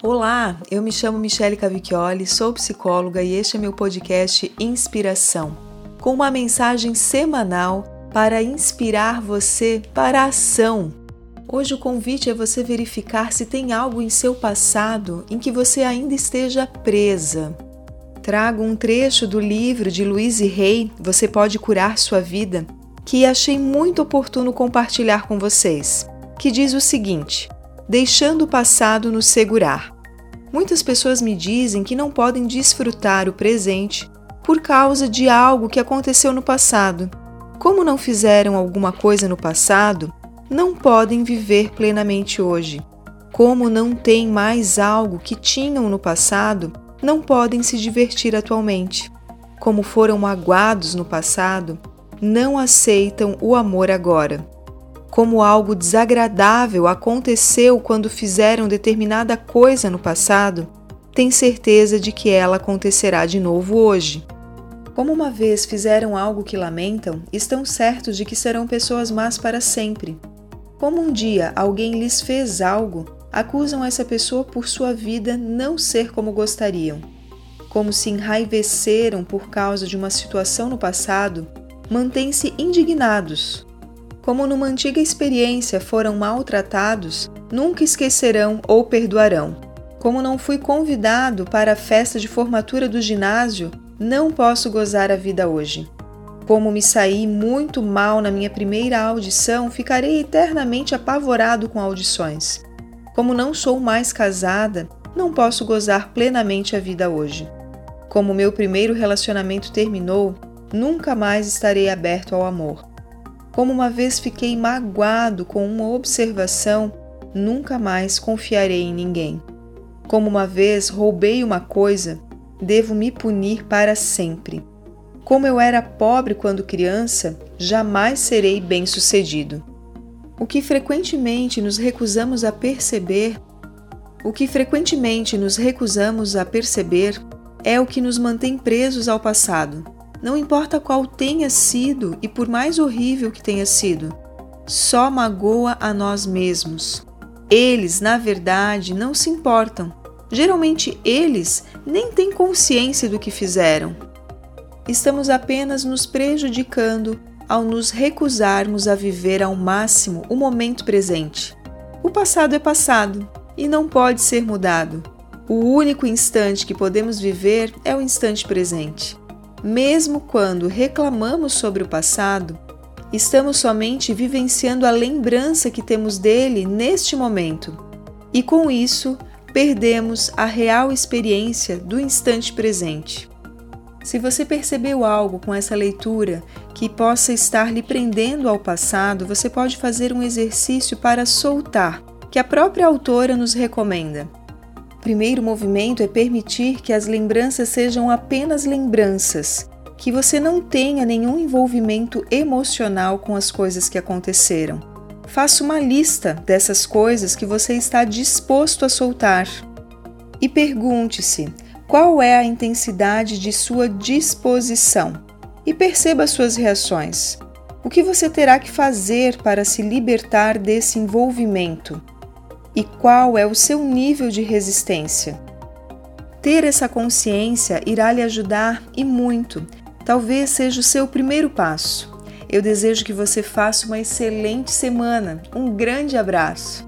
Olá, eu me chamo Michele Cavicchioli, sou psicóloga e este é meu podcast Inspiração, com uma mensagem semanal para inspirar você para a ação. Hoje o convite é você verificar se tem algo em seu passado em que você ainda esteja presa. Trago um trecho do livro de Louise Hay, Você Pode Curar Sua Vida, que achei muito oportuno compartilhar com vocês, que diz o seguinte: deixando o passado nos segurar. Muitas pessoas me dizem que não podem desfrutar o presente por causa de algo que aconteceu no passado. Como não fizeram alguma coisa no passado, não podem viver plenamente hoje. Como não têm mais algo que tinham no passado, não podem se divertir atualmente. Como foram magoados no passado, não aceitam o amor agora como algo desagradável aconteceu quando fizeram determinada coisa no passado, tem certeza de que ela acontecerá de novo hoje. Como uma vez fizeram algo que lamentam, estão certos de que serão pessoas más para sempre. Como um dia alguém lhes fez algo, acusam essa pessoa por sua vida não ser como gostariam. Como se enraiveceram por causa de uma situação no passado, mantêm-se indignados, como numa antiga experiência foram maltratados, nunca esquecerão ou perdoarão. Como não fui convidado para a festa de formatura do ginásio, não posso gozar a vida hoje. Como me saí muito mal na minha primeira audição, ficarei eternamente apavorado com audições. Como não sou mais casada, não posso gozar plenamente a vida hoje. Como meu primeiro relacionamento terminou, nunca mais estarei aberto ao amor. Como uma vez fiquei magoado com uma observação, nunca mais confiarei em ninguém. Como uma vez roubei uma coisa, devo me punir para sempre. Como eu era pobre quando criança, jamais serei bem-sucedido. O que frequentemente nos recusamos a perceber, o que frequentemente nos recusamos a perceber é o que nos mantém presos ao passado não importa qual tenha sido e por mais horrível que tenha sido, só magoa a nós mesmos. Eles, na verdade, não se importam. Geralmente, eles nem têm consciência do que fizeram. Estamos apenas nos prejudicando ao nos recusarmos a viver ao máximo o momento presente. O passado é passado e não pode ser mudado. O único instante que podemos viver é o instante presente. Mesmo quando reclamamos sobre o passado, estamos somente vivenciando a lembrança que temos dele neste momento. E com isso, perdemos a real experiência do instante presente. Se você percebeu algo com essa leitura que possa estar lhe prendendo ao passado, você pode fazer um exercício para soltar, que a própria autora nos recomenda primeiro movimento é permitir que as lembranças sejam apenas lembranças, que você não tenha nenhum envolvimento emocional com as coisas que aconteceram. Faça uma lista dessas coisas que você está disposto a soltar e pergunte-se qual é a intensidade de sua disposição e perceba suas reações. O que você terá que fazer para se libertar desse envolvimento? E qual é o seu nível de resistência. Ter essa consciência irá lhe ajudar e muito. Talvez seja o seu primeiro passo. Eu desejo que você faça uma excelente semana. Um grande abraço!